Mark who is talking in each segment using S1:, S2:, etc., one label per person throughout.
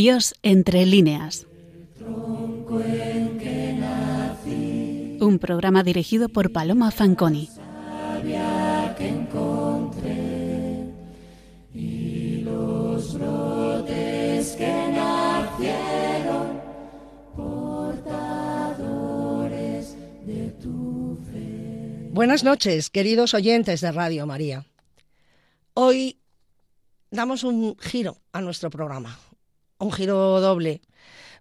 S1: Dios entre líneas. Un programa dirigido por Paloma Fanconi.
S2: Buenas noches, queridos oyentes de Radio María. Hoy damos un giro a nuestro programa, un giro doble,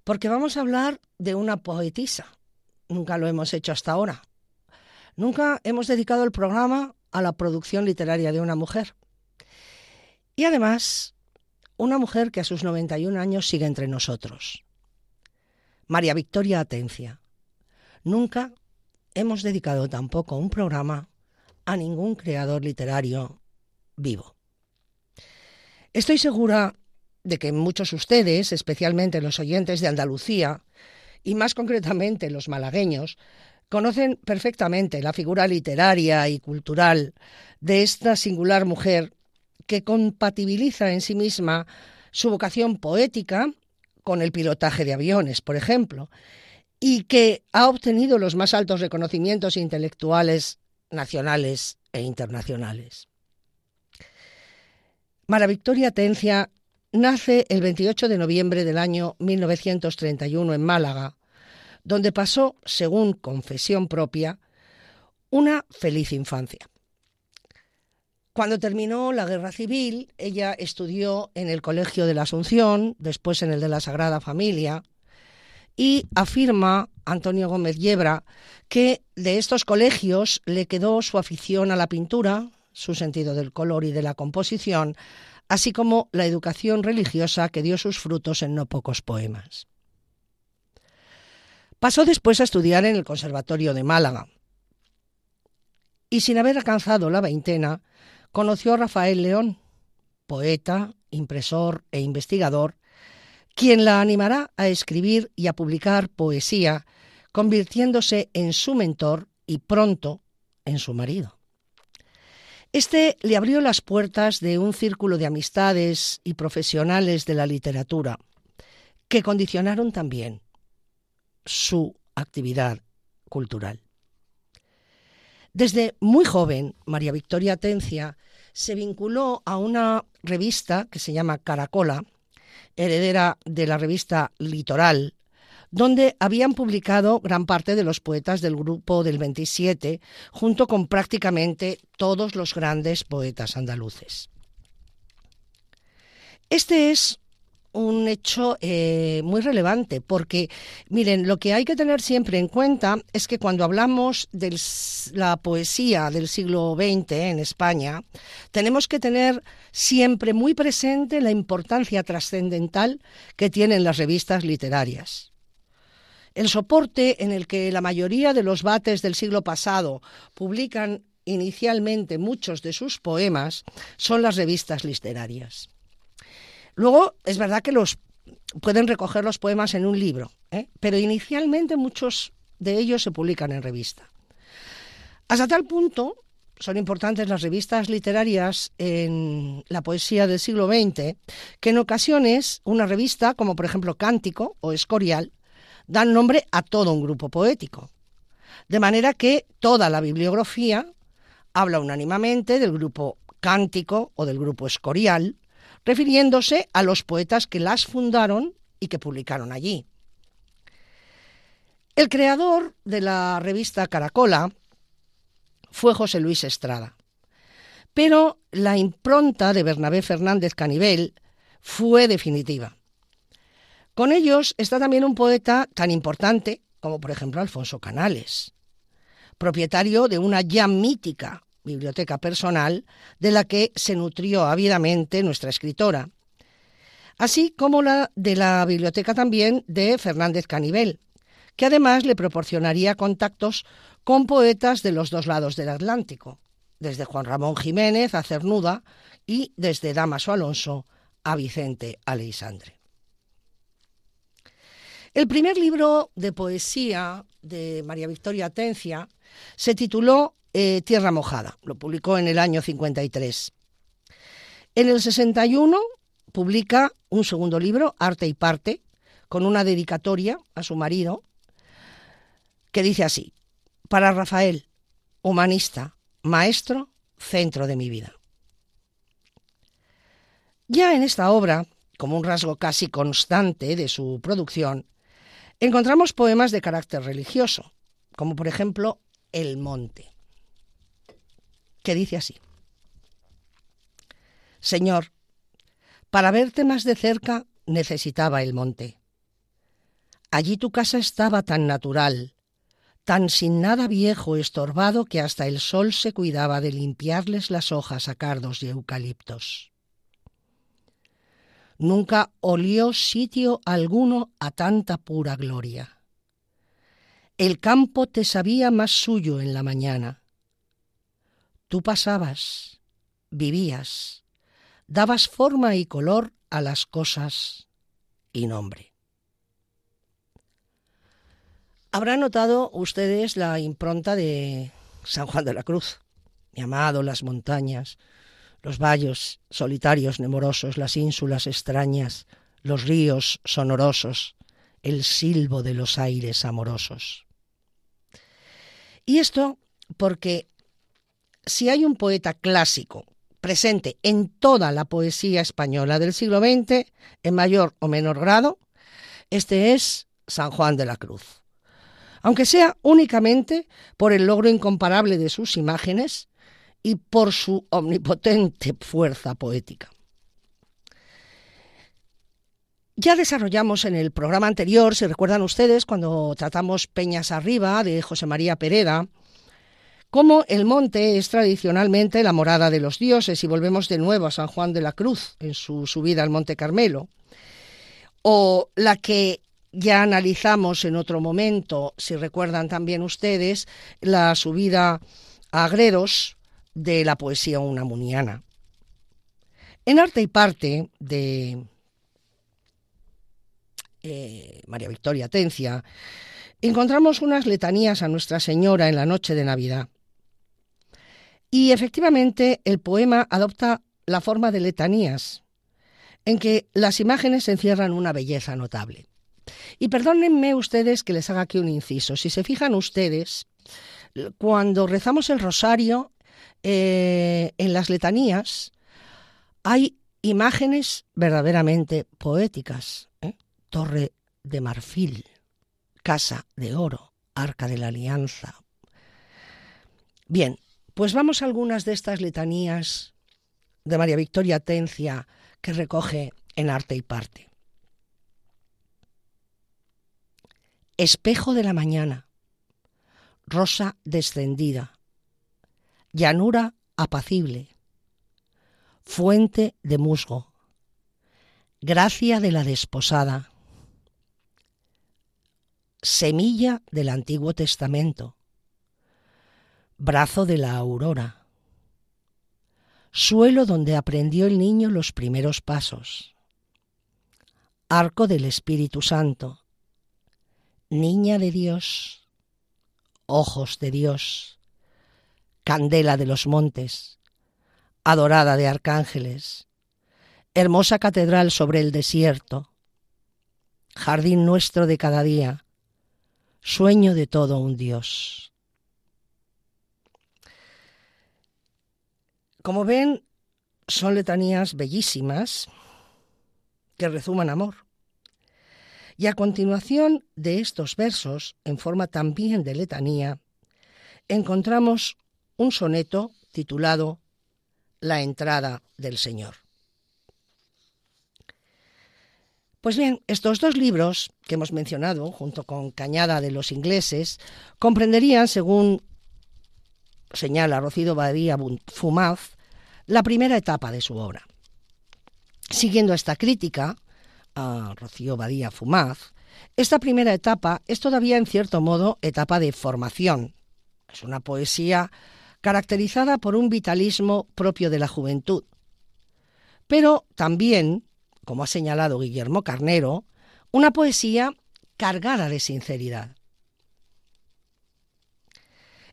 S2: porque vamos a hablar de una poetisa. Nunca lo hemos hecho hasta ahora. Nunca hemos dedicado el programa a la producción literaria de una mujer. Y además, una mujer que a sus 91 años sigue entre nosotros. María Victoria Atencia. Nunca hemos dedicado tampoco un programa a ningún creador literario vivo. Estoy segura de que muchos de ustedes, especialmente los oyentes de Andalucía, y más concretamente los malagueños, conocen perfectamente la figura literaria y cultural de esta singular mujer que compatibiliza en sí misma su vocación poética con el pilotaje de aviones, por ejemplo, y que ha obtenido los más altos reconocimientos intelectuales nacionales e internacionales. Mara Victoria Tencia nace el 28 de noviembre del año 1931 en Málaga, donde pasó, según confesión propia, una feliz infancia. Cuando terminó la guerra civil, ella estudió en el Colegio de la Asunción, después en el de la Sagrada Familia, y afirma Antonio Gómez Yebra que de estos colegios le quedó su afición a la pintura, su sentido del color y de la composición, así como la educación religiosa que dio sus frutos en no pocos poemas. Pasó después a estudiar en el Conservatorio de Málaga y sin haber alcanzado la veintena, conoció a Rafael León, poeta, impresor e investigador, quien la animará a escribir y a publicar poesía, convirtiéndose en su mentor y pronto en su marido. Este le abrió las puertas de un círculo de amistades y profesionales de la literatura, que condicionaron también su actividad cultural. Desde muy joven, María Victoria Atencia se vinculó a una revista que se llama Caracola, heredera de la revista Litoral, donde habían publicado gran parte de los poetas del grupo del 27, junto con prácticamente todos los grandes poetas andaluces. Este es un hecho eh, muy relevante porque, miren, lo que hay que tener siempre en cuenta es que cuando hablamos de la poesía del siglo XX en España, tenemos que tener siempre muy presente la importancia trascendental que tienen las revistas literarias. El soporte en el que la mayoría de los bates del siglo pasado publican inicialmente muchos de sus poemas son las revistas literarias. Luego, es verdad que los pueden recoger los poemas en un libro, ¿eh? pero inicialmente muchos de ellos se publican en revista. Hasta tal punto son importantes las revistas literarias en la poesía del siglo XX que en ocasiones una revista, como por ejemplo Cántico o Escorial, dan nombre a todo un grupo poético. De manera que toda la bibliografía habla unánimemente del grupo Cántico o del grupo Escorial, refiriéndose a los poetas que las fundaron y que publicaron allí. El creador de la revista Caracola fue José Luis Estrada, pero la impronta de Bernabé Fernández Canivel fue definitiva. Con ellos está también un poeta tan importante como por ejemplo Alfonso Canales, propietario de una ya mítica biblioteca personal de la que se nutrió ávidamente nuestra escritora, así como la de la biblioteca también de Fernández Canivel, que además le proporcionaría contactos con poetas de los dos lados del Atlántico, desde Juan Ramón Jiménez a Cernuda y desde Damaso Alonso a Vicente Aleixandre. El primer libro de poesía de María Victoria Atencia se tituló eh, Tierra Mojada. Lo publicó en el año 53. En el 61 publica un segundo libro, Arte y Parte, con una dedicatoria a su marido, que dice así, para Rafael, humanista, maestro, centro de mi vida. Ya en esta obra, como un rasgo casi constante de su producción, encontramos poemas de carácter religioso, como por ejemplo El Monte, que dice así. Señor, para verte más de cerca necesitaba el monte. Allí tu casa estaba tan natural, tan sin nada viejo estorbado que hasta el sol se cuidaba de limpiarles las hojas a cardos y eucaliptos. Nunca olió sitio alguno a tanta pura gloria. El campo te sabía más suyo en la mañana. Tú pasabas, vivías, dabas forma y color a las cosas y nombre. Habrán notado ustedes la impronta de San Juan de la Cruz, mi amado, las montañas, los valles solitarios nemorosos, las ínsulas extrañas, los ríos sonorosos, el silbo de los aires amorosos. Y esto porque si hay un poeta clásico presente en toda la poesía española del siglo XX, en mayor o menor grado, este es San Juan de la Cruz. Aunque sea únicamente por el logro incomparable de sus imágenes y por su omnipotente fuerza poética. Ya desarrollamos en el programa anterior, si recuerdan ustedes, cuando tratamos Peñas Arriba de José María Pereda, como el monte es tradicionalmente la morada de los dioses, y volvemos de nuevo a San Juan de la Cruz en su subida al Monte Carmelo, o la que ya analizamos en otro momento, si recuerdan también ustedes, la subida a Gredos de la poesía unamuniana. En Arte y Parte de eh, María Victoria Tencia, encontramos unas letanías a Nuestra Señora en la noche de Navidad. Y efectivamente el poema adopta la forma de letanías, en que las imágenes encierran una belleza notable. Y perdónenme ustedes que les haga aquí un inciso. Si se fijan ustedes, cuando rezamos el rosario eh, en las letanías, hay imágenes verdaderamente poéticas. ¿eh? Torre de marfil, casa de oro, arca de la alianza. Bien, pues vamos a algunas de estas letanías de María Victoria Tencia que recoge en Arte y Parte. Espejo de la mañana, rosa descendida, llanura apacible, fuente de musgo, gracia de la desposada, semilla del Antiguo Testamento, brazo de la aurora, suelo donde aprendió el niño los primeros pasos, arco del Espíritu Santo, niña de Dios, ojos de Dios, candela de los montes, adorada de arcángeles, hermosa catedral sobre el desierto, jardín nuestro de cada día, sueño de todo un Dios. Como ven, son letanías bellísimas que rezuman amor. Y a continuación de estos versos, en forma también de letanía, encontramos un soneto titulado La entrada del Señor. Pues bien, estos dos libros que hemos mencionado, junto con Cañada de los ingleses, comprenderían, según señala Rocío Badía Fumaz, la primera etapa de su obra. Siguiendo esta crítica a Rocío Badía Fumaz, esta primera etapa es todavía en cierto modo etapa de formación. Es una poesía caracterizada por un vitalismo propio de la juventud. Pero también, como ha señalado Guillermo Carnero, una poesía cargada de sinceridad.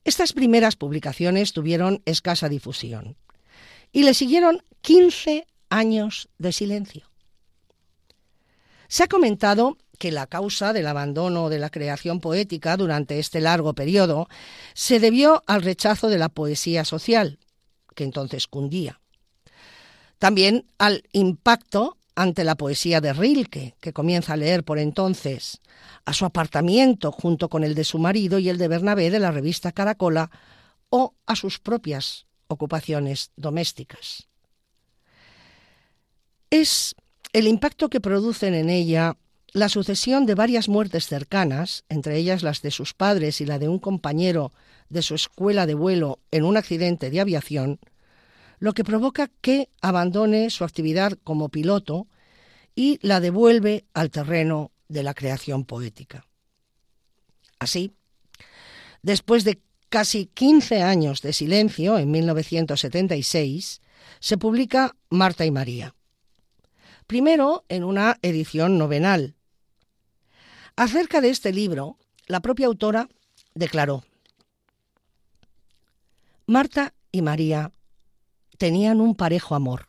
S2: Estas primeras publicaciones tuvieron escasa difusión y le siguieron 15 años de silencio. Se ha comentado que la causa del abandono de la creación poética durante este largo periodo se debió al rechazo de la poesía social, que entonces cundía. También al impacto ante la poesía de Rilke, que comienza a leer por entonces, a su apartamiento junto con el de su marido y el de Bernabé de la revista Caracola, o a sus propias ocupaciones domésticas. Es el impacto que producen en ella la sucesión de varias muertes cercanas, entre ellas las de sus padres y la de un compañero de su escuela de vuelo en un accidente de aviación, lo que provoca que abandone su actividad como piloto y la devuelve al terreno de la creación poética. Así, después de casi 15 años de silencio, en 1976, se publica Marta y María. Primero en una edición novenal. Acerca de este libro, la propia autora declaró, Marta y María tenían un parejo amor,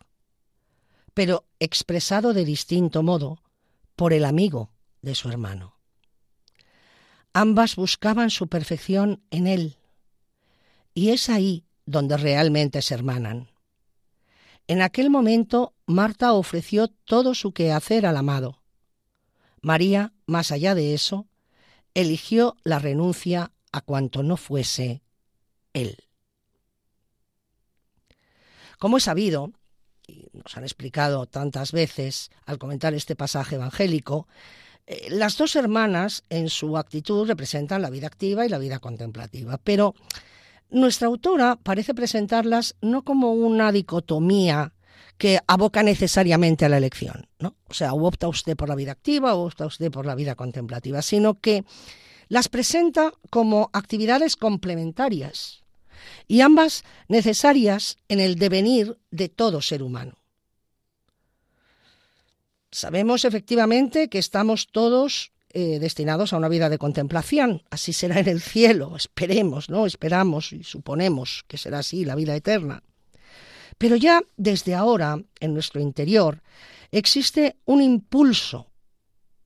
S2: pero expresado de distinto modo por el amigo de su hermano. Ambas buscaban su perfección en él, y es ahí donde realmente se hermanan. En aquel momento Marta ofreció todo su quehacer al amado. María, más allá de eso, eligió la renuncia a cuanto no fuese él. Como es sabido, y nos han explicado tantas veces al comentar este pasaje evangélico, eh, las dos hermanas en su actitud representan la vida activa y la vida contemplativa, pero nuestra autora parece presentarlas no como una dicotomía que aboca necesariamente a la elección, ¿no? O sea, o opta usted por la vida activa o opta usted por la vida contemplativa, sino que las presenta como actividades complementarias y ambas necesarias en el devenir de todo ser humano. Sabemos efectivamente que estamos todos eh, destinados a una vida de contemplación. Así será en el cielo, esperemos, ¿no? Esperamos y suponemos que será así la vida eterna. Pero ya desde ahora, en nuestro interior, existe un impulso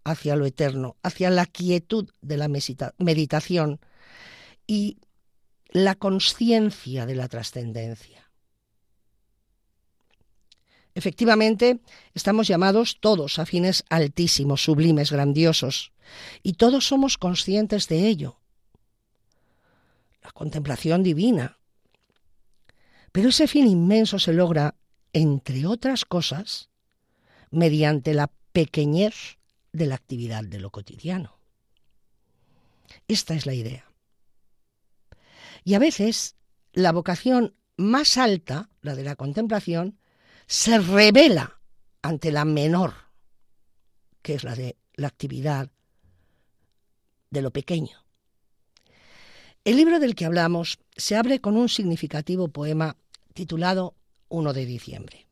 S2: hacia lo eterno, hacia la quietud de la meditación y la conciencia de la trascendencia. Efectivamente, estamos llamados todos a fines altísimos, sublimes, grandiosos, y todos somos conscientes de ello. La contemplación divina. Pero ese fin inmenso se logra, entre otras cosas, mediante la pequeñez de la actividad de lo cotidiano. Esta es la idea. Y a veces la vocación más alta, la de la contemplación, se revela ante la menor, que es la de la actividad de lo pequeño. El libro del que hablamos se abre con un significativo poema titulado 1 de diciembre.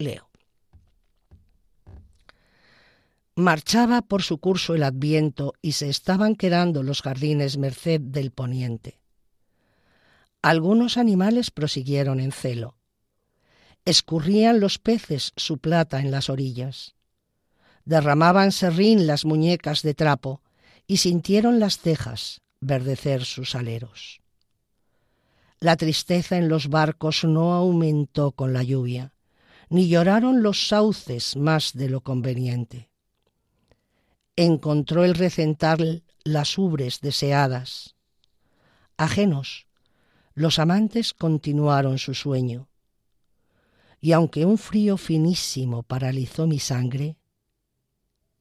S2: Leo. Marchaba por su curso el adviento y se estaban quedando los jardines merced del poniente. Algunos animales prosiguieron en celo. Escurrían los peces su plata en las orillas. Derramaban serrín las muñecas de trapo y sintieron las cejas verdecer sus aleros. La tristeza en los barcos no aumentó con la lluvia, ni lloraron los sauces más de lo conveniente encontró el recental las ubres deseadas. Ajenos, los amantes continuaron su sueño. Y aunque un frío finísimo paralizó mi sangre,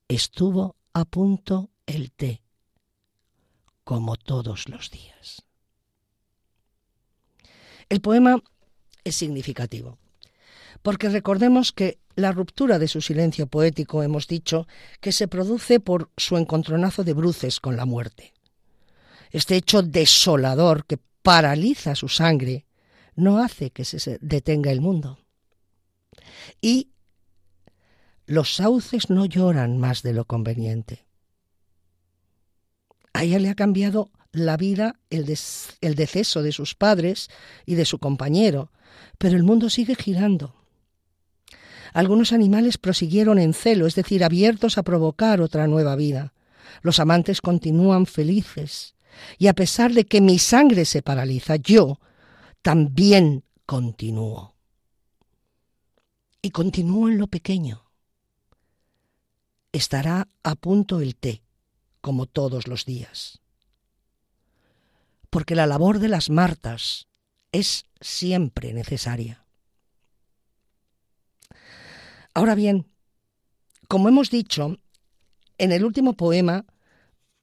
S2: estuvo a punto el té, como todos los días. El poema es significativo, porque recordemos que la ruptura de su silencio poético, hemos dicho, que se produce por su encontronazo de bruces con la muerte. Este hecho desolador que paraliza su sangre no hace que se detenga el mundo. Y los sauces no lloran más de lo conveniente. A ella le ha cambiado la vida el, el deceso de sus padres y de su compañero, pero el mundo sigue girando. Algunos animales prosiguieron en celo, es decir, abiertos a provocar otra nueva vida. Los amantes continúan felices. Y a pesar de que mi sangre se paraliza, yo también continúo. Y continúo en lo pequeño. Estará a punto el té, como todos los días. Porque la labor de las Martas es siempre necesaria. Ahora bien, como hemos dicho, en el último poema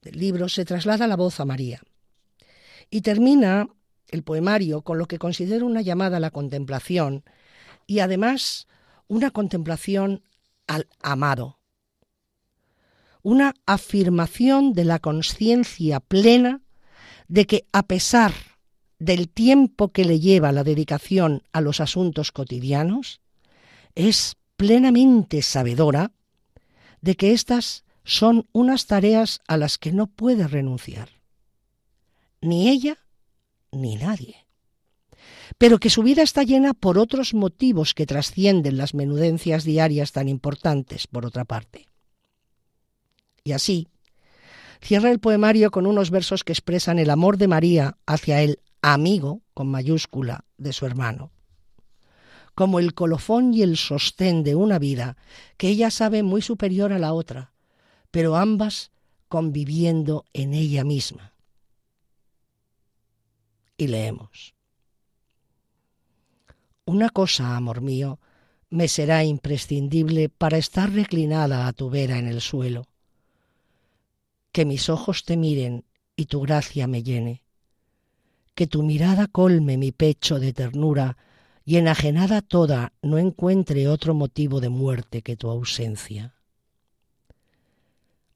S2: del libro se traslada la voz a María y termina el poemario con lo que considero una llamada a la contemplación y además una contemplación al amado, una afirmación de la conciencia plena de que a pesar del tiempo que le lleva la dedicación a los asuntos cotidianos, es plenamente sabedora de que éstas son unas tareas a las que no puede renunciar, ni ella ni nadie, pero que su vida está llena por otros motivos que trascienden las menudencias diarias tan importantes, por otra parte. Y así, cierra el poemario con unos versos que expresan el amor de María hacia el amigo, con mayúscula, de su hermano como el colofón y el sostén de una vida que ella sabe muy superior a la otra, pero ambas conviviendo en ella misma. Y leemos. Una cosa, amor mío, me será imprescindible para estar reclinada a tu vera en el suelo. Que mis ojos te miren y tu gracia me llene. Que tu mirada colme mi pecho de ternura y enajenada toda no encuentre otro motivo de muerte que tu ausencia.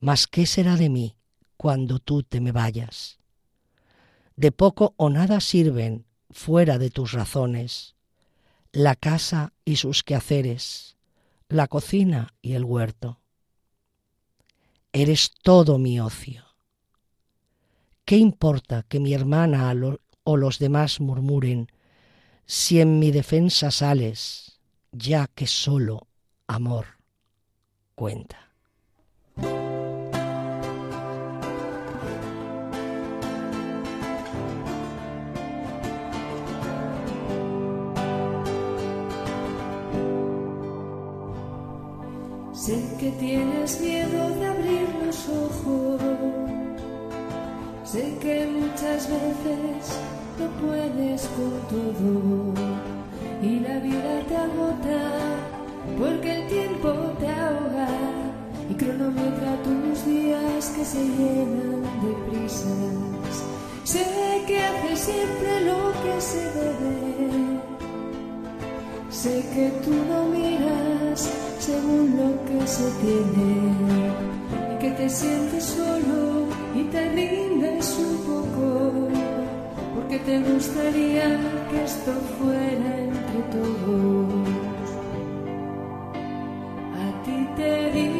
S2: Mas ¿qué será de mí cuando tú te me vayas? De poco o nada sirven, fuera de tus razones, la casa y sus quehaceres, la cocina y el huerto. Eres todo mi ocio. ¿Qué importa que mi hermana o los demás murmuren si en mi defensa sales, ya que solo amor cuenta.
S3: Sé que tienes miedo de abrir los ojos, sé que muchas veces no puedes con todo y la vida te agota porque el tiempo te ahoga y cronometra tus días que se llenan de prisas. Sé que haces siempre lo que se debe. Sé que tú no miras según lo que se tiene y que te sientes solo y te rindes un poco que te gustaría que esto fuera entre todos. A ti te digo,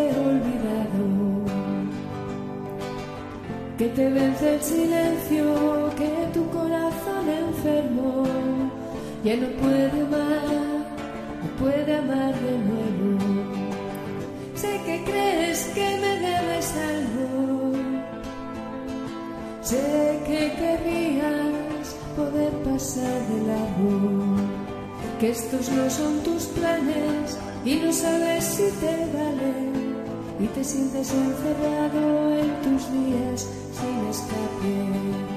S3: que te vence el silencio, que tu corazón enfermo ya no puede amar, no puede amar de nuevo. Sé que crees que me debes algo, sé que querrías poder pasar de largo, que estos no son tus planes y no sabes si te valen y te sientes encerrado. en tus días sin escapes.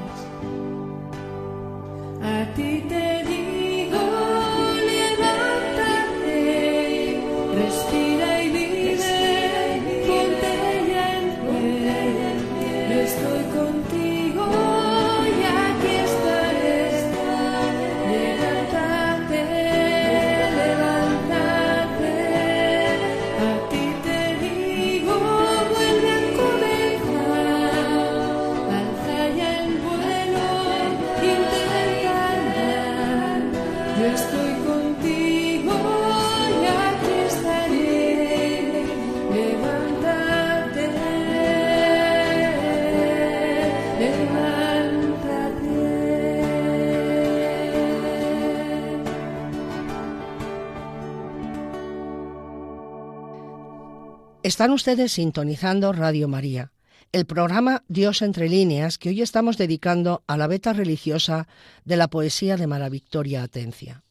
S2: Están ustedes sintonizando Radio María, el programa Dios entre líneas que hoy estamos dedicando a la beta religiosa de la poesía de Mara Victoria Atencia.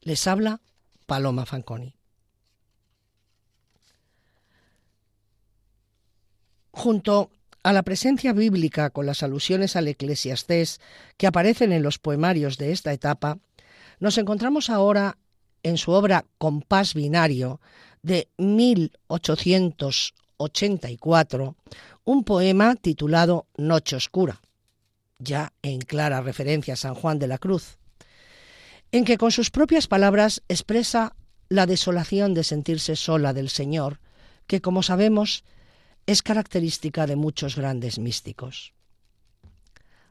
S2: Les habla Paloma Fanconi. Junto a la presencia bíblica con las alusiones al eclesiastés que aparecen en los poemarios de esta etapa, nos encontramos ahora en su obra Compás Binario de 1884 un poema titulado Noche Oscura, ya en clara referencia a San Juan de la Cruz, en que con sus propias palabras expresa la desolación de sentirse sola del Señor, que como sabemos es característica de muchos grandes místicos.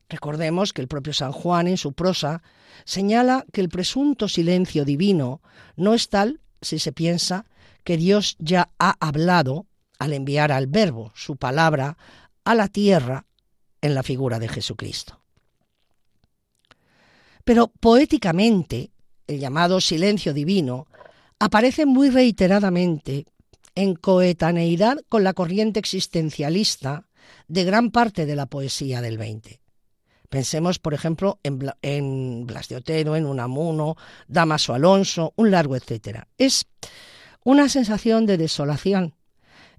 S2: Recordemos que el propio San Juan en su prosa señala que el presunto silencio divino no es tal si se piensa que Dios ya ha hablado al enviar al Verbo, su palabra, a la tierra en la figura de Jesucristo. Pero poéticamente, el llamado silencio divino aparece muy reiteradamente en coetaneidad con la corriente existencialista de gran parte de la poesía del XX. Pensemos, por ejemplo, en, Blas de Otero, en Unamuno, Damaso Alonso, un largo etcétera. Es una sensación de desolación,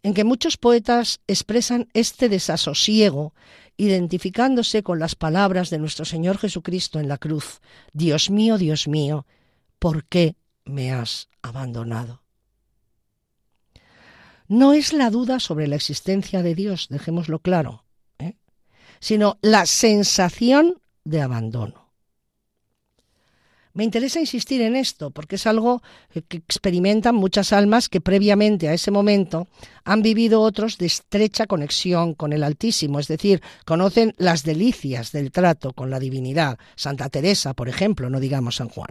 S2: en que muchos poetas expresan este desasosiego identificándose con las palabras de nuestro Señor Jesucristo en la cruz. Dios mío, Dios mío, ¿por qué me has abandonado? No es la duda sobre la existencia de Dios, dejémoslo claro, ¿eh? sino la sensación de abandono. Me interesa insistir en esto porque es algo que experimentan muchas almas que previamente a ese momento han vivido otros de estrecha conexión con el Altísimo, es decir, conocen las delicias del trato con la divinidad, Santa Teresa, por ejemplo, no digamos San Juan.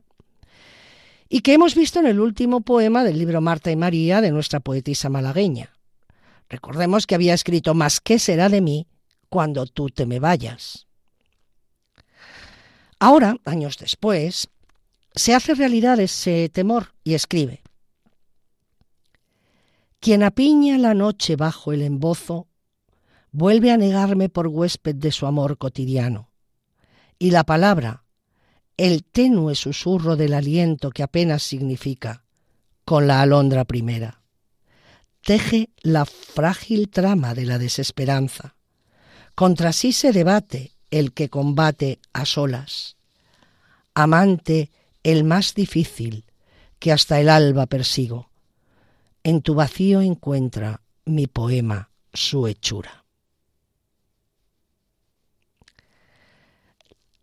S2: Y que hemos visto en el último poema del libro Marta y María de nuestra poetisa malagueña. Recordemos que había escrito Más qué será de mí cuando tú te me vayas. Ahora, años después, se hace realidad ese temor y escribe. Quien apiña la noche bajo el embozo, vuelve a negarme por huésped de su amor cotidiano. Y la palabra, el tenue susurro del aliento que apenas significa, con la alondra primera, teje la frágil trama de la desesperanza. Contra sí se debate el que combate a solas. Amante el más difícil que hasta el alba persigo. En tu vacío encuentra mi poema su hechura.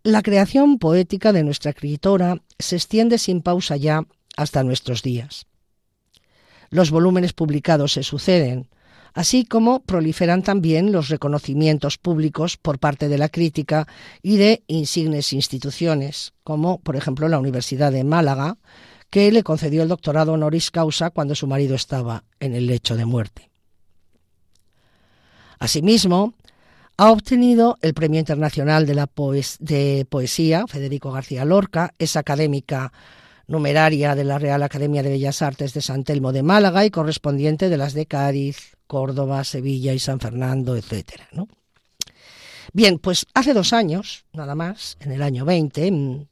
S2: La creación poética de nuestra escritora se extiende sin pausa ya hasta nuestros días. Los volúmenes publicados se suceden, así como proliferan también los reconocimientos públicos por parte de la crítica y de insignes instituciones, como por ejemplo la Universidad de Málaga, que le concedió el doctorado honoris causa cuando su marido estaba en el lecho de muerte. Asimismo, ha obtenido el Premio Internacional de, la Poesía Federico García Lorca, es académica numeraria de la Real Academia de Bellas Artes de San Telmo de Málaga y correspondiente de las de Cádiz, Córdoba, Sevilla y San Fernando, etc. Bien, pues hace dos años, nada más, en el año 20,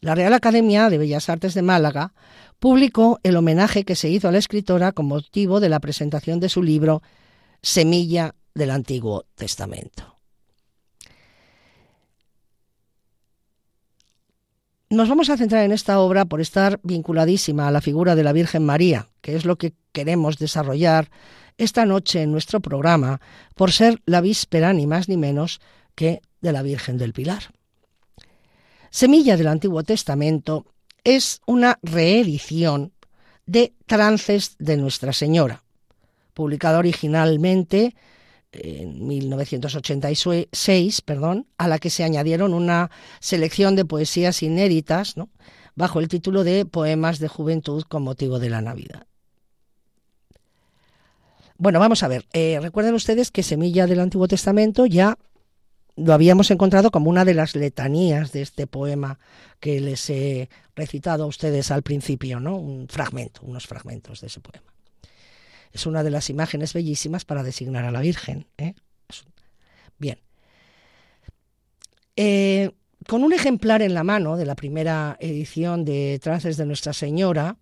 S2: la Real Academia de Bellas Artes de Málaga publicó el homenaje que se hizo a la escritora con motivo de la presentación de su libro Semilla del Antiguo Testamento. Nos vamos a centrar en esta obra por estar vinculadísima a la figura de la Virgen María, que es lo que queremos desarrollar esta noche en nuestro programa, por ser la víspera ni más ni menos que de la Virgen del Pilar. Semilla del Antiguo Testamento es una reedición de Trances de Nuestra Señora, publicada originalmente en 1986, perdón, a la que se añadieron una selección de poesías inéditas, bajo el título de Poemas de Juventud con motivo de la Navidad. Bueno, vamos a ver. Eh, recuerden ustedes que Semilla del Antiguo Testamento ya lo habíamos encontrado como una de las letanías de este poema que les he recitado a ustedes al principio, ¿no? Un fragmento, unos fragmentos de ese poema. Es una de las imágenes bellísimas para designar a la Virgen. ¿eh? Bien. Eh, con un ejemplar en la mano de la primera edición de Trances de Nuestra Señora,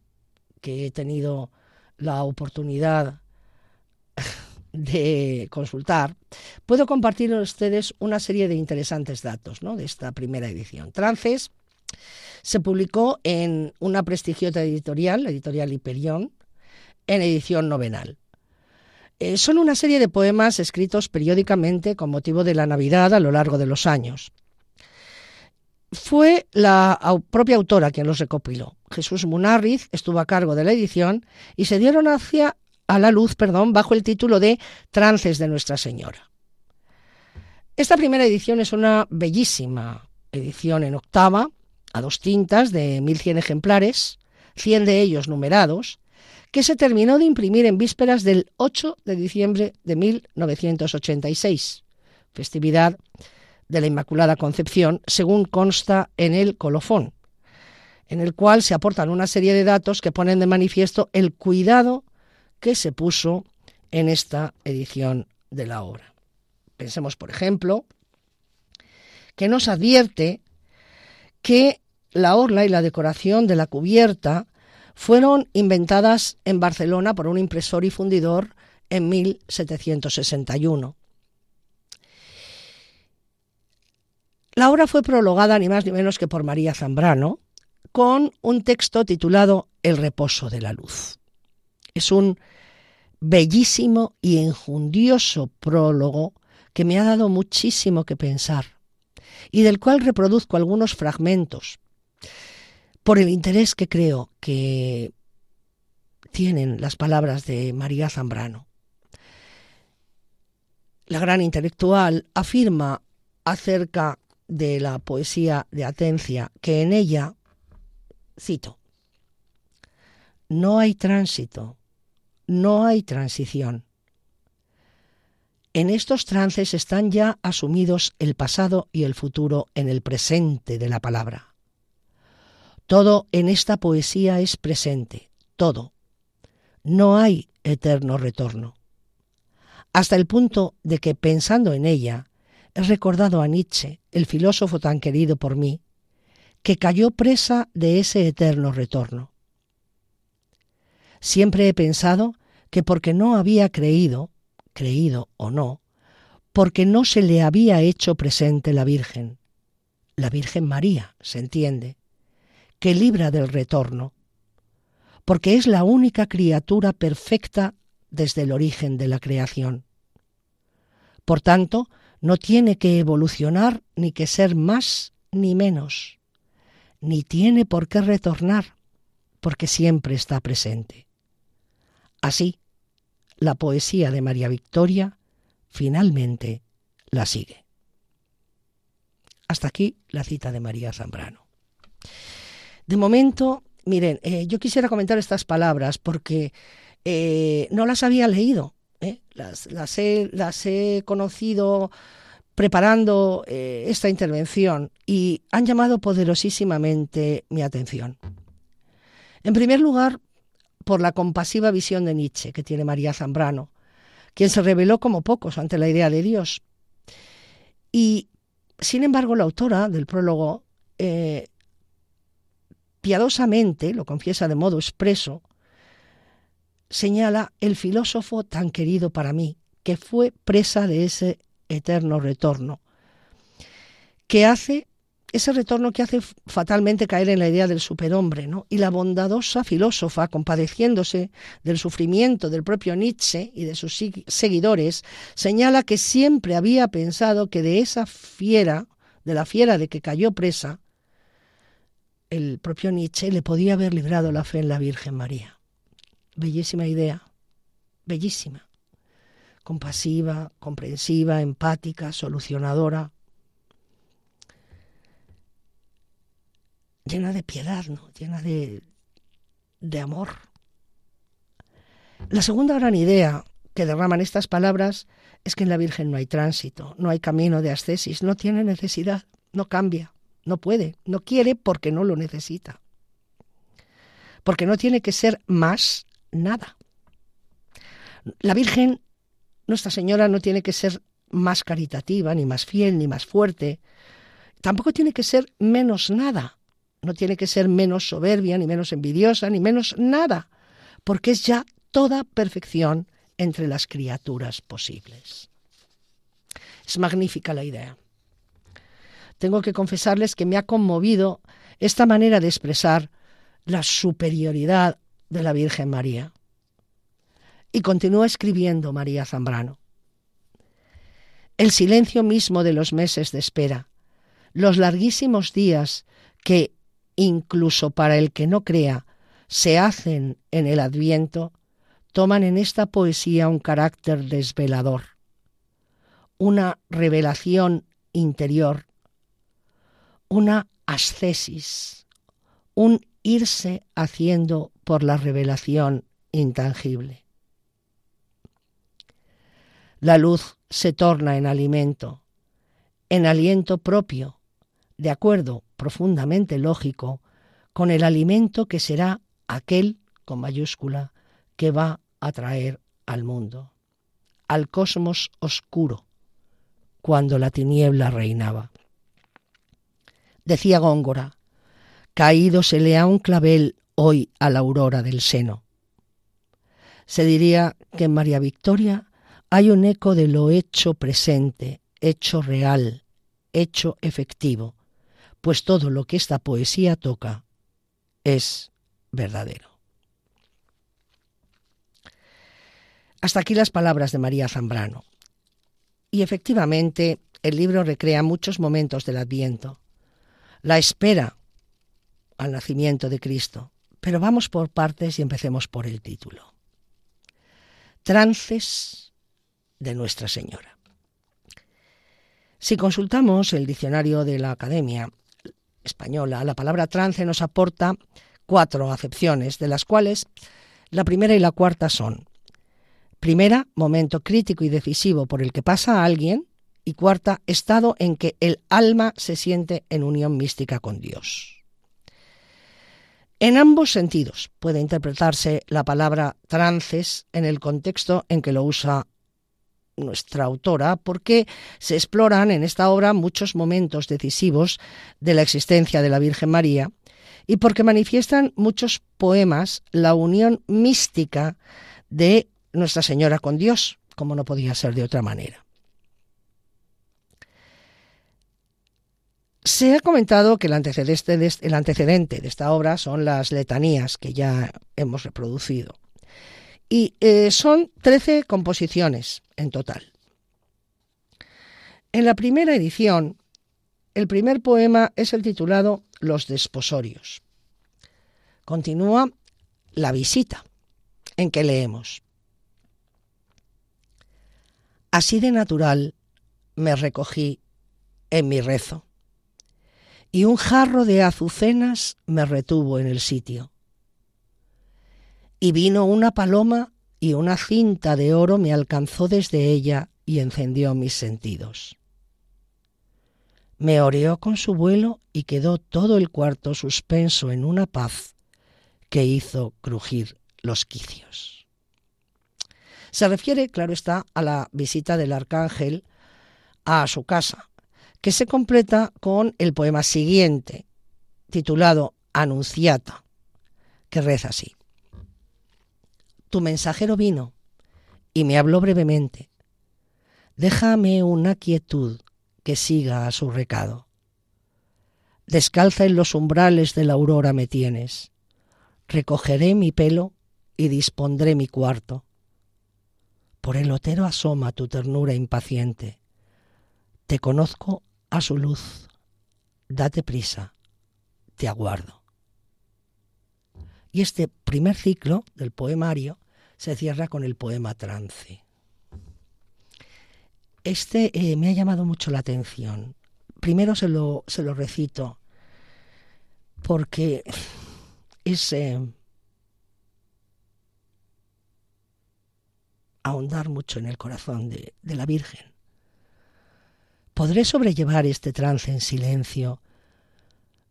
S2: que he tenido la oportunidad de consultar, puedo compartir con ustedes una serie de interesantes datos de esta primera edición. Trances se publicó en una prestigiosa editorial, la editorial Hiperión, en edición novenal. Eh, son una serie de poemas escritos periódicamente con motivo de la Navidad a lo largo de los años. Fue la propia autora quien los recopiló. Jesús Munarriz estuvo a cargo de la edición y se dieron hacia, a la luz perdón, bajo el título de Trances de Nuestra Señora. Esta primera edición es una bellísima edición en octava, a dos tintas de 1100 ejemplares, 100 de ellos numerados, que se terminó de imprimir en vísperas del 8 de diciembre de 1986, festividad de la Inmaculada Concepción, según consta en el colofón, en el cual se aportan una serie de datos que ponen de manifiesto el cuidado que se puso en esta edición de la obra. Pensemos, por ejemplo, que nos advierte que la orla y la decoración de la cubierta fueron inventadas en Barcelona por un impresor y fundidor en 1761. La obra fue prologada ni más ni menos que por María Zambrano, con un texto titulado El reposo de la luz. Es un bellísimo y enjundioso prólogo que me ha dado muchísimo que pensar y del cual reproduzco algunos fragmentos por el interés que creo que tienen las palabras de María Zambrano. La gran intelectual afirma acerca de la poesía de Atencia que en ella, cito, no hay tránsito, no hay transición. En estos trances están ya asumidos el pasado y el futuro en el presente de la palabra. Todo en esta poesía es presente, todo. No hay eterno retorno. Hasta el punto de que, pensando en ella, he recordado a Nietzsche, el filósofo tan querido por mí, que cayó presa de ese eterno retorno. Siempre he pensado que porque no había creído, creído o no, porque no se le había hecho presente la Virgen, la Virgen María, se entiende, que libra del retorno, porque es la única criatura perfecta desde el origen de la creación. Por tanto, no tiene que evolucionar ni que ser más ni menos, ni tiene por qué retornar, porque siempre está presente. Así, la poesía de María Victoria finalmente la sigue. Hasta aquí la cita de María Zambrano. De momento, miren, eh, yo quisiera comentar estas palabras porque eh, no las había leído, ¿eh? las, las, he, las, he, conocido preparando esta intervención y han llamado poderosísimamente mi atención. En primer lugar, por la compasiva visión de Nietzsche que tiene María Zambrano, quien se reveló como pocos ante la idea de Dios. Y, sin embargo, la autora del prólogo piadosamente, lo confiesa de modo expreso, señala el filósofo tan querido para mí, que fue presa de ese eterno retorno, que hace ese retorno que hace fatalmente caer en la idea del superhombre, ¿no? Y la bondadosa filósofa, compadeciéndose del sufrimiento del propio Nietzsche y de sus seguidores, señala que siempre había pensado que de esa fiera, de la fiera de que cayó presa, el propio Nietzsche le podía haber librado la fe en la Virgen María. Bellísima idea, bellísima. Compasiva, comprensiva, empática, solucionadora, llena de piedad, ¿no? llena de, de amor. La segunda gran idea que derraman estas palabras es que en la Virgen no hay tránsito, no hay camino de ascesis, no tiene necesidad, no cambia, no puede, no quiere porque no lo necesita. Porque no tiene que ser más nada. La Virgen, Nuestra Señora, no tiene que ser más caritativa, ni más fiel, ni más fuerte. Tampoco tiene que ser menos nada no tiene que ser menos soberbia, ni menos envidiosa, ni menos nada, porque es ya toda perfección entre las criaturas posibles. Es magnífica la idea. Tengo que confesarles que me ha conmovido esta manera de expresar la superioridad de la Virgen María. Y continúa escribiendo María Zambrano. El silencio mismo de los meses de espera, los larguísimos días que incluso para el que no crea, se hacen en el adviento, toman en esta poesía un carácter desvelador, una revelación interior, una ascesis, un irse haciendo por la revelación intangible. La luz se torna en alimento, en aliento propio, de acuerdo profundamente lógico con el alimento que será aquel, con mayúscula, que va a traer al mundo, al cosmos oscuro, cuando la tiniebla reinaba. Decía Góngora, caído se ha un clavel hoy a la aurora del seno. Se diría que en María Victoria hay un eco de lo hecho presente, hecho real, hecho efectivo, pues todo lo que esta poesía toca es verdadero. Hasta aquí las palabras de María Zambrano. Y efectivamente, el libro recrea muchos momentos del Adviento, la espera al nacimiento de Cristo. Pero vamos por partes y empecemos por el título. Trances de Nuestra Señora. Si consultamos el diccionario de la Academia, española, la palabra trance nos aporta cuatro acepciones, de las cuales la primera y la cuarta son primera, momento crítico y decisivo por el que pasa alguien, y cuarta, estado en que el alma se siente en unión mística con Dios. En ambos sentidos puede interpretarse la palabra trances en el contexto en que lo usa nuestra autora porque se exploran en esta obra muchos momentos decisivos de la existencia de la Virgen María y porque manifiestan muchos poemas la unión mística de Nuestra Señora con Dios, como no podía ser de otra manera. Se ha comentado que el antecedente, de, esta obra son las letanías que ya hemos reproducido. Y eh, son 13 composiciones en total. En la primera edición, el primer poema es el titulado Los desposorios. Continúa la visita, en que leemos. Así de natural me recogí en mi rezo, y un jarro de azucenas me retuvo en el sitio y vino una paloma y una cinta de oro me alcanzó desde ella y encendió mis sentidos. Me oreó con su vuelo y quedó todo el cuarto suspenso en una paz que hizo crujir los quicios. Se refiere, claro está, a la visita del arcángel a su casa, que se completa con el poema siguiente, titulado Anunciata, que reza así. Tu mensajero vino y me habló brevemente. Déjame una quietud que siga a su recado. Descalza en los umbrales de la aurora me tienes. Recogeré mi pelo y dispondré mi cuarto. Por el otero asoma tu ternura impaciente. Te conozco a su luz. Date prisa. Te aguardo. Y este primer ciclo del poemario se cierra con el poema Trance. Este eh, me ha llamado mucho la atención. Primero se lo, se lo recito porque es eh, ahondar mucho en el corazón de, de la Virgen. ¿Podré sobrellevar este trance en silencio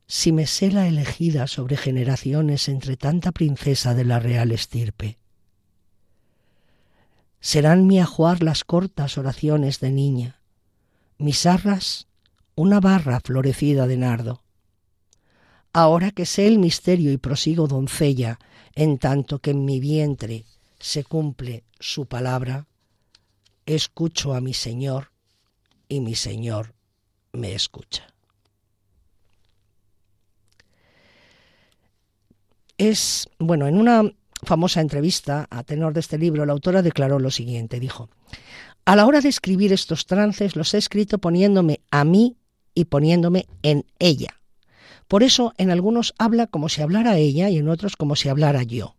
S2: si me sé la elegida sobre generaciones entre tanta princesa de la real estirpe? Serán mi ajuar las cortas oraciones de niña, mis arras una barra florecida de nardo. Ahora que sé el misterio y prosigo doncella, en tanto que en mi vientre se cumple su palabra, escucho a mi Señor y mi Señor me escucha. Es, bueno, en una famosa entrevista a tenor de este libro, la autora declaró lo siguiente, dijo, a la hora de escribir estos trances los he escrito poniéndome a mí y poniéndome en ella. Por eso en algunos habla como si hablara ella y en otros como si hablara yo.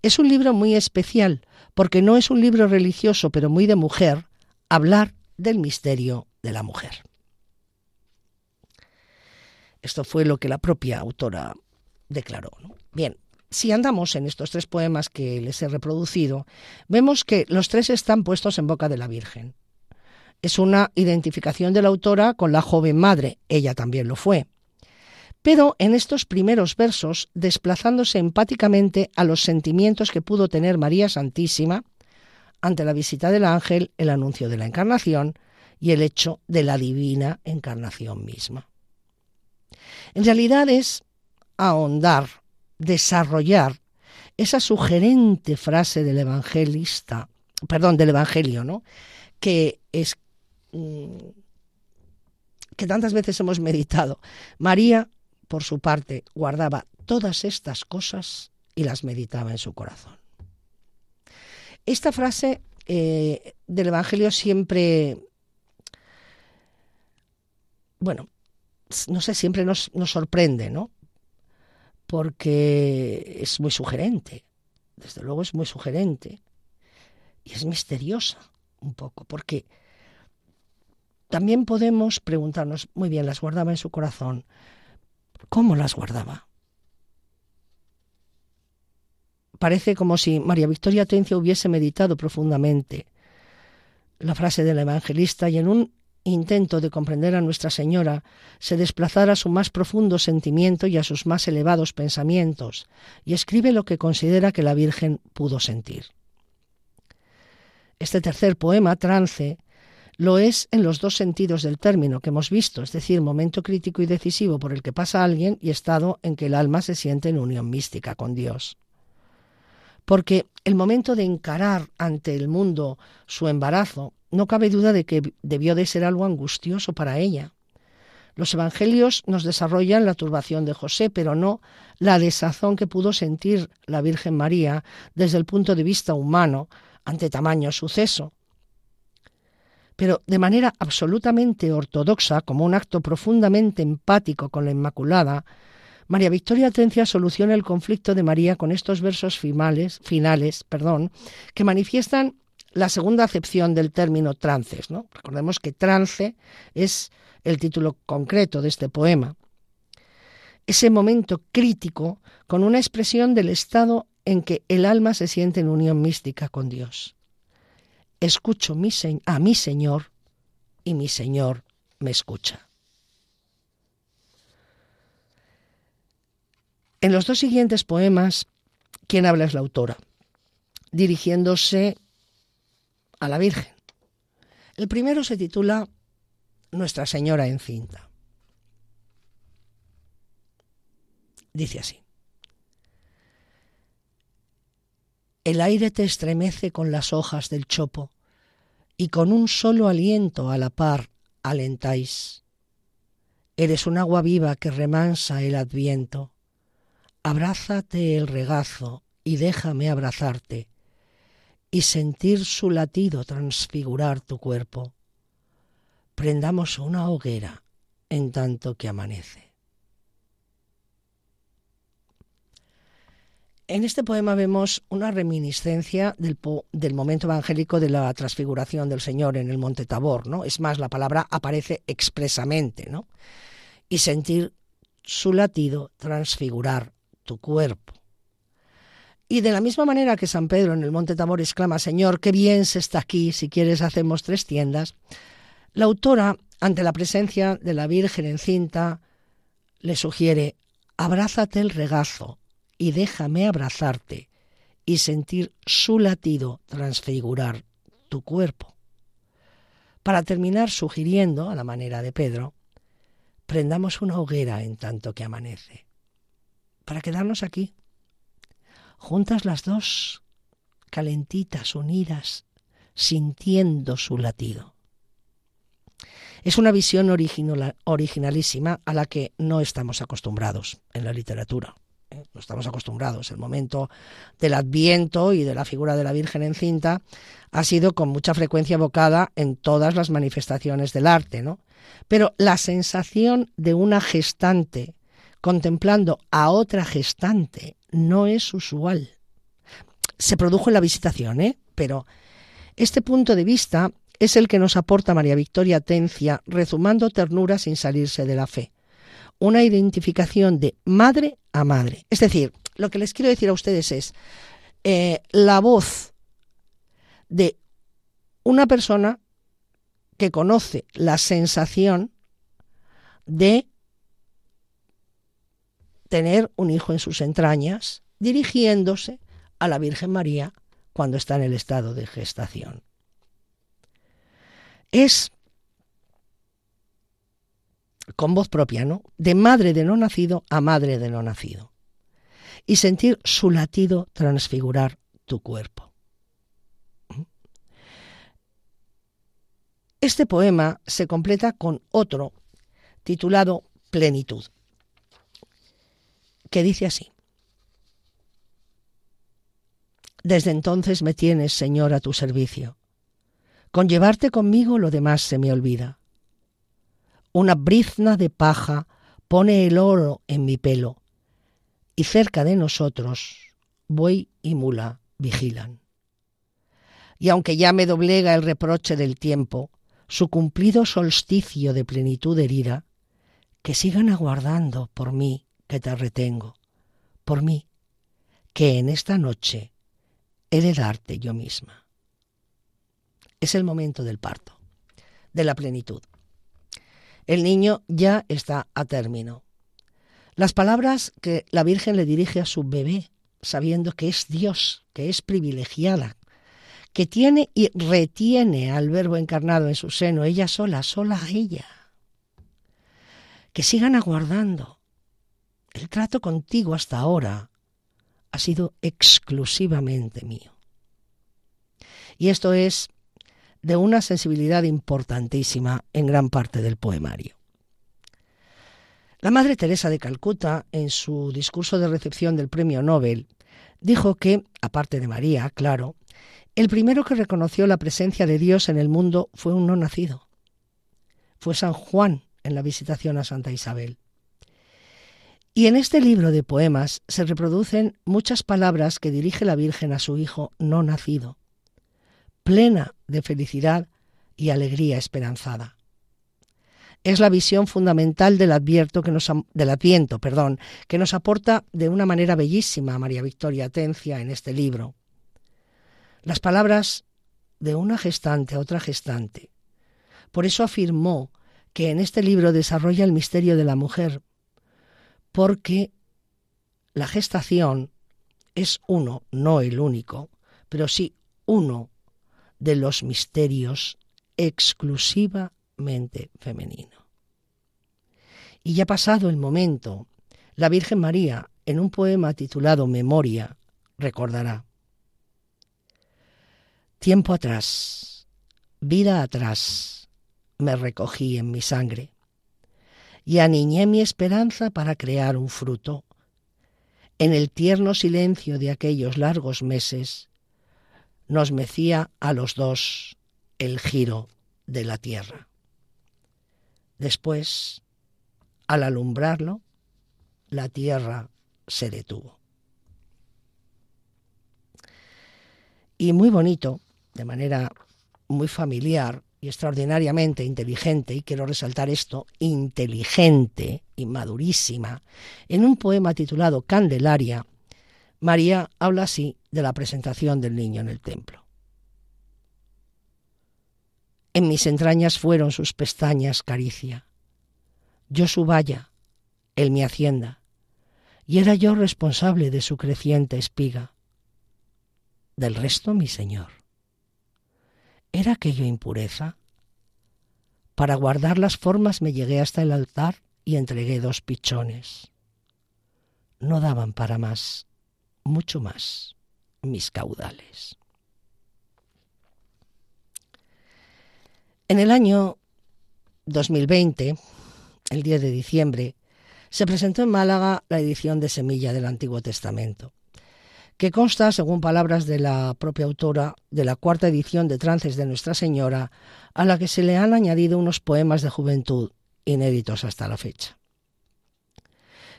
S2: Es un libro muy especial, porque no es un libro religioso, pero muy de mujer, hablar del misterio de la mujer. Esto fue lo que la propia autora declaró. Bien, si andamos en estos tres poemas que les he reproducido, vemos que los tres están puestos en boca de la Virgen. Es una identificación de la autora con la joven madre, ella también lo fue. Pero en estos primeros versos, desplazándose empáticamente a los sentimientos que pudo tener María Santísima ante la visita del ángel, el anuncio de la encarnación y el hecho de la divina encarnación misma. En realidad es ahondar desarrollar esa sugerente frase del evangelista, perdón, del evangelio, ¿no? Que es mm, que tantas veces hemos meditado. María, por su parte, guardaba todas estas cosas y las meditaba en su corazón. Esta frase eh, del Evangelio siempre, bueno, no sé, siempre nos, nos sorprende, ¿no? porque es muy sugerente, desde luego es muy sugerente y es misteriosa un poco, porque también podemos preguntarnos, muy bien, las guardaba en su corazón, ¿cómo las guardaba? Parece como si María Victoria Tencia hubiese meditado profundamente la frase del evangelista y en un intento de comprender a Nuestra Señora, se desplazara a su más profundo sentimiento y a sus más elevados pensamientos, y escribe lo que considera que la Virgen pudo sentir. Este tercer poema, Trance, lo es en los dos sentidos del término que hemos visto, es decir, momento crítico y decisivo por el que pasa alguien y estado en que el alma se siente en unión mística con Dios. Porque el momento de encarar ante el mundo su embarazo no cabe duda de que debió de ser algo angustioso para ella. Los evangelios nos desarrollan la turbación de José, pero no la desazón que pudo sentir la Virgen María desde el punto de vista humano ante tamaño suceso. Pero de manera absolutamente ortodoxa, como un acto profundamente empático con la Inmaculada, María Victoria Atencia soluciona el conflicto de María con estos versos finales, finales que manifiestan la segunda acepción del término trances. ¿no? Recordemos que trance es el título concreto de este poema. Ese momento crítico con una expresión del estado en que el alma se siente en unión mística con Dios. Escucho a mi Señor y mi Señor me escucha. En los dos siguientes poemas, quien habla es la autora, dirigiéndose a la Virgen. El primero se titula Nuestra Señora encinta. Dice así. El aire te estremece con las hojas del chopo, y con un solo aliento a la par alentáis. Eres un agua viva que remansa el adviento. Abrázate el regazo y déjame abrazarte, y sentir su latido transfigurar tu cuerpo. Prendamos una hoguera en tanto que amanece. En este poema vemos una reminiscencia del, momento evangélico de la transfiguración del Señor en el monte Tabor, ¿no? Es más, la palabra aparece expresamente, ¿no? Y sentir su latido transfigurar tu cuerpo. Y de la misma manera que San Pedro en el monte Tabor exclama, Señor, qué bien se está aquí, si quieres hacemos tres tiendas, la autora, ante la presencia de la Virgen encinta, le sugiere, abrázate el regazo, y déjame abrazarte y sentir su latido transfigurar tu cuerpo. Para terminar sugiriendo, a la manera de Pedro, prendamos una hoguera en tanto que amanece, para quedarnos aquí, juntas las dos, calentitas, unidas, sintiendo su latido. Es una visión originalísima a la que no estamos acostumbrados en la literatura no estamos acostumbrados. El momento del Adviento y de la figura de la Virgen encinta ha sido con mucha frecuencia evocada en todas las manifestaciones del arte, ¿no? Pero la sensación de una gestante contemplando a otra gestante no es usual. Se produjo en la visitación, ¿eh? Pero este punto de vista es el que nos aporta María Victoria Tencia, rezumando ternura sin salirse de la fe una identificación de madre a madre. Es decir, lo que les quiero decir a ustedes es eh, la voz de una persona que conoce la sensación de tener un hijo en sus entrañas, dirigiéndose a la Virgen María cuando está en el estado de gestación. Es con voz propia, ¿no? De madre de no nacido a madre de no nacido. Y sentir su latido transfigurar tu cuerpo. Este poema se completa con otro titulado Plenitud, que dice así. Desde entonces me tienes, Señor, a tu servicio. Con llevarte conmigo lo demás se me olvida una brizna de paja pone el oro en mi pelo, y cerca de nosotros buey y mula vigilan. Y aunque ya me doblega el reproche del tiempo, su cumplido solsticio de plenitud herida, que sigan aguardando por mí que te retengo, por mí, que en esta noche he de darte yo misma. Es el momento del parto, de la plenitud. El niño ya está a término. Las palabras que la Virgen le dirige a su bebé, sabiendo que es Dios, que es privilegiada, que tiene y retiene al Verbo encarnado en su seno, ella sola, sola ella. Que sigan aguardando. El trato contigo hasta ahora ha sido exclusivamente mío. Y esto es de una sensibilidad importantísima en gran parte del poemario. La Madre Teresa de Calcuta, en su discurso de recepción del Premio Nobel, dijo que, aparte de María, claro, el primero que reconoció la presencia de Dios en el mundo fue un no nacido. Fue San Juan en la visitación a Santa Isabel. Y en este libro de poemas se reproducen muchas palabras que dirige la Virgen a su hijo no nacido plena de felicidad y alegría esperanzada. Es la visión fundamental del, advierto que nos, del Adviento perdón, que nos aporta de una manera bellísima María Victoria Atencia en este libro. Las palabras de una gestante a otra gestante. Por eso afirmó que en este libro desarrolla el misterio de la mujer, porque la gestación es uno, no el único, pero sí uno de los misterios exclusivamente femenino. Y ya pasado el momento, la Virgen María, en un poema titulado Memoria, recordará. Tiempo atrás, vida atrás, me recogí en mi sangre y aniñé mi esperanza para crear un fruto. En el tierno silencio de aquellos largos meses, nos mecía a los dos el giro de la tierra. Después, al alumbrarlo, la tierra se detuvo. Y muy bonito, de manera muy familiar y extraordinariamente inteligente, y quiero resaltar esto, inteligente y madurísima, en un poema titulado Candelaria, María habla así de la presentación del niño en el templo. En mis entrañas fueron sus pestañas caricia, yo su valla, él mi hacienda, y era yo responsable de su creciente espiga. Del resto, mi Señor. ¿Era aquello impureza? Para guardar las formas me llegué hasta el altar y entregué dos pichones. No daban para más, mucho más, mis caudales. En el año 2020, el 10 de diciembre, se presentó en Málaga la edición de Semilla del Antiguo Testamento, que consta, según palabras de la propia autora, de la cuarta edición de Trances de Nuestra Señora, a la que se le han añadido unos poemas de juventud inéditos hasta la fecha.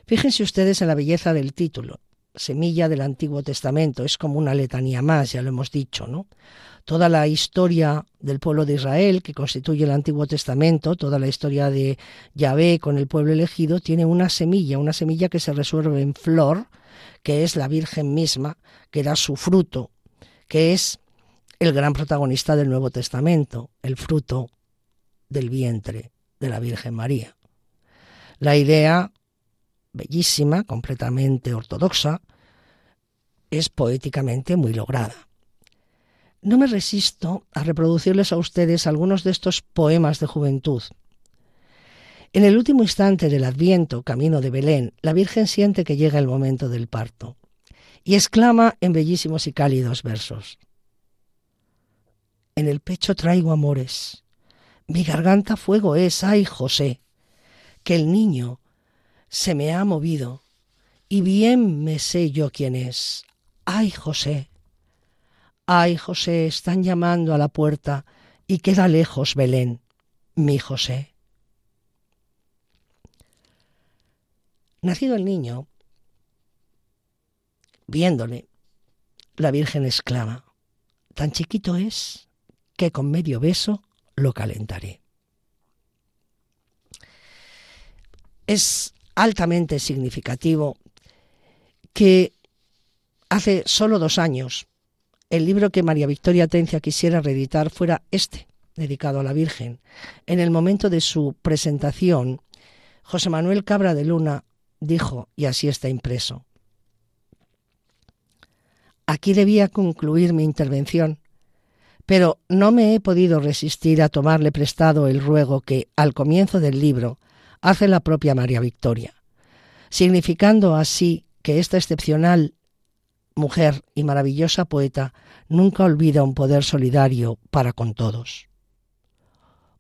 S2: Fíjense ustedes en la belleza del título, Semilla del Antiguo Testamento, es como una letanía más, ya lo hemos dicho, ¿no? toda la historia del pueblo de Israel que constituye el Antiguo Testamento, toda la historia de Yahvé con el pueblo elegido, tiene una semilla, una semilla que se resuelve en flor, que es la Virgen misma, que da su fruto, que es el gran protagonista del Nuevo Testamento, el fruto del vientre de la Virgen María. La idea, bellísima, completamente ortodoxa, es poéticamente muy lograda no me resisto a reproducirles a ustedes algunos de estos poemas de juventud. En el último instante del Adviento, camino de Belén, la Virgen siente que llega el momento del parto y exclama en bellísimos y cálidos versos. En el pecho traigo amores, mi garganta fuego es, ay José, que el niño se me ha movido y bien me sé yo quién es, ay José, Ay, José, están llamando a la puerta y queda lejos Belén, mi José. Nacido el niño, viéndole, la Virgen exclama, tan chiquito es que con medio beso lo calentaré. Es altamente significativo que hace solo dos años el libro que María Victoria Tencia quisiera reeditar fuera este, dedicado a la Virgen. En el momento de su presentación, José Manuel Cabra de Luna dijo, y así está impreso, Aquí debía concluir mi intervención, pero no me he podido resistir a tomarle prestado el ruego que, al comienzo del libro, hace la propia María Victoria, significando así que esta excepcional mujer y maravillosa poeta, nunca olvida un poder solidario para con todos.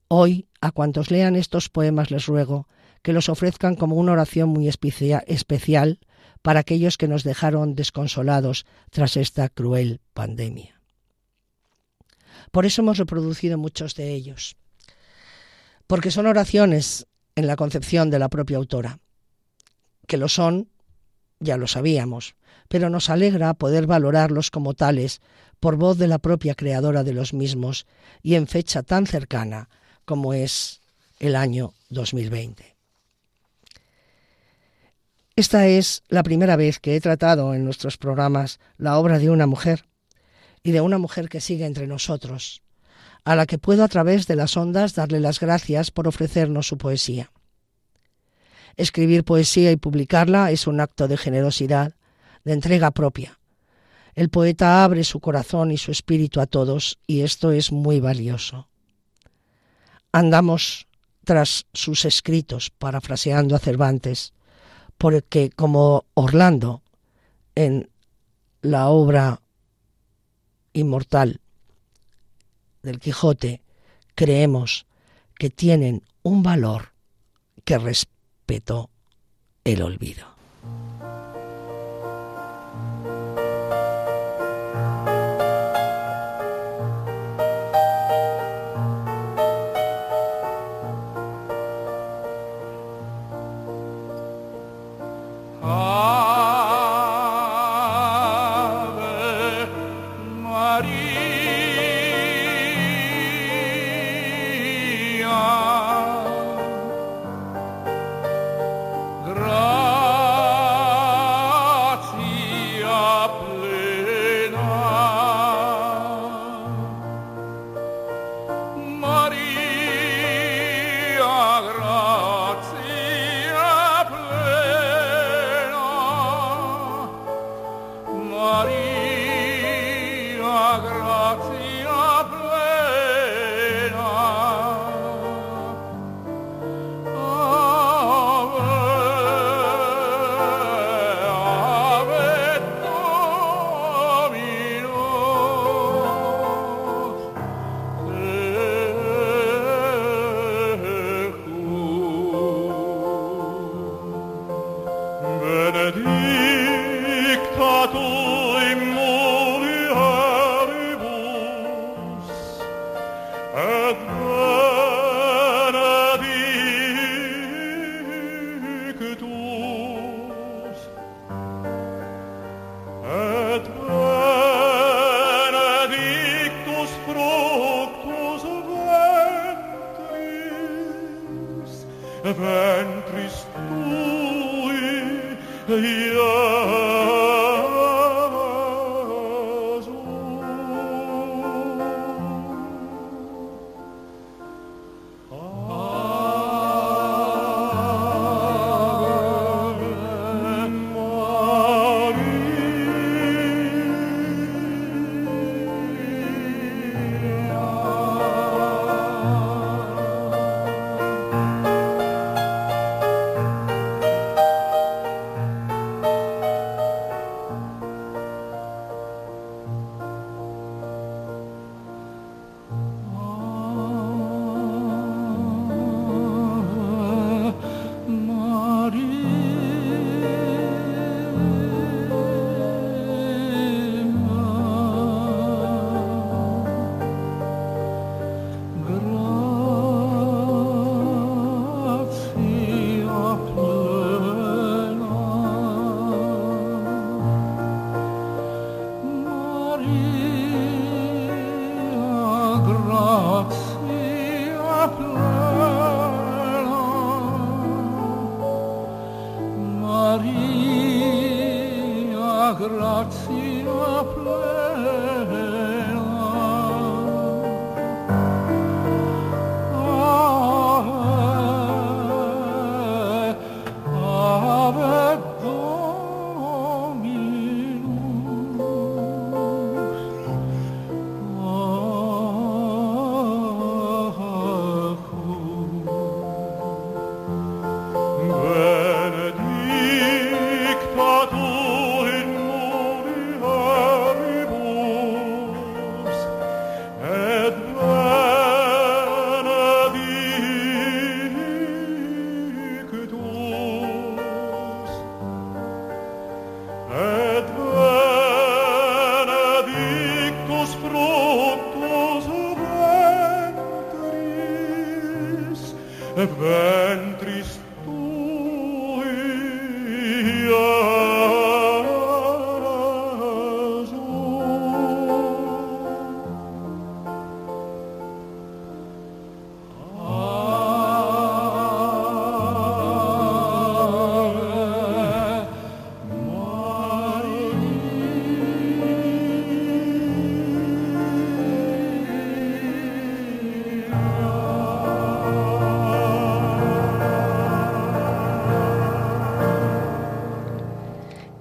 S2: Hoy, a cuantos lean estos poemas les ruego que los ofrezcan como una oración muy especial para aquellos que nos dejaron desconsolados tras esta cruel pandemia. Por eso hemos reproducido muchos de ellos, porque son oraciones en la concepción de la propia autora, que lo son, ya lo sabíamos, pero nos alegra poder valorarlos como tales por voz de la propia creadora de los mismos y en fecha tan cercana como es el año 2020. Esta es la primera vez que he tratado en nuestros programas la obra de una mujer y de una mujer que sigue entre nosotros, a la que puedo a través de las ondas darle las gracias por ofrecernos su poesía. Escribir poesía y publicarla es un acto de generosidad de entrega propia. El poeta abre su corazón y su espíritu a todos y esto es muy valioso.
S4: andamos tras sus escritos, parafraseando a Cervantes, porque como Orlando en la obra inmortal del Quijote, creemos que tienen un valor que respetó el olvido.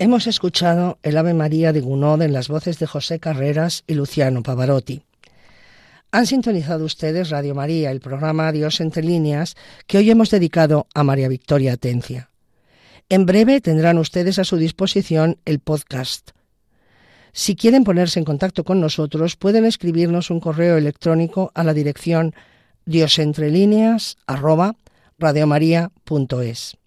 S4: Hemos escuchado el Ave María de Gounod en las voces de José Carreras y Luciano Pavarotti.
S2: Han sintonizado ustedes Radio María, el programa Dios entre líneas, que hoy hemos dedicado a María Victoria Atencia. En breve tendrán ustedes a su disposición el podcast. Si quieren ponerse en contacto con nosotros, pueden escribirnos un correo electrónico a la dirección diosentrelíneas@radiomaria.es.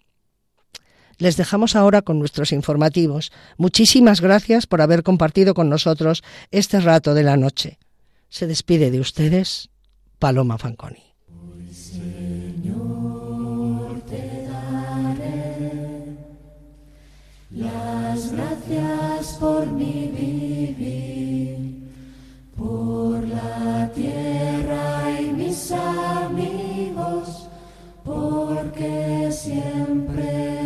S2: Les dejamos ahora con nuestros informativos. Muchísimas gracias por haber compartido con nosotros este rato de la noche. Se despide de ustedes Paloma Fanconi.
S1: Gracias por mi vivir, por la tierra y mis amigos, porque siempre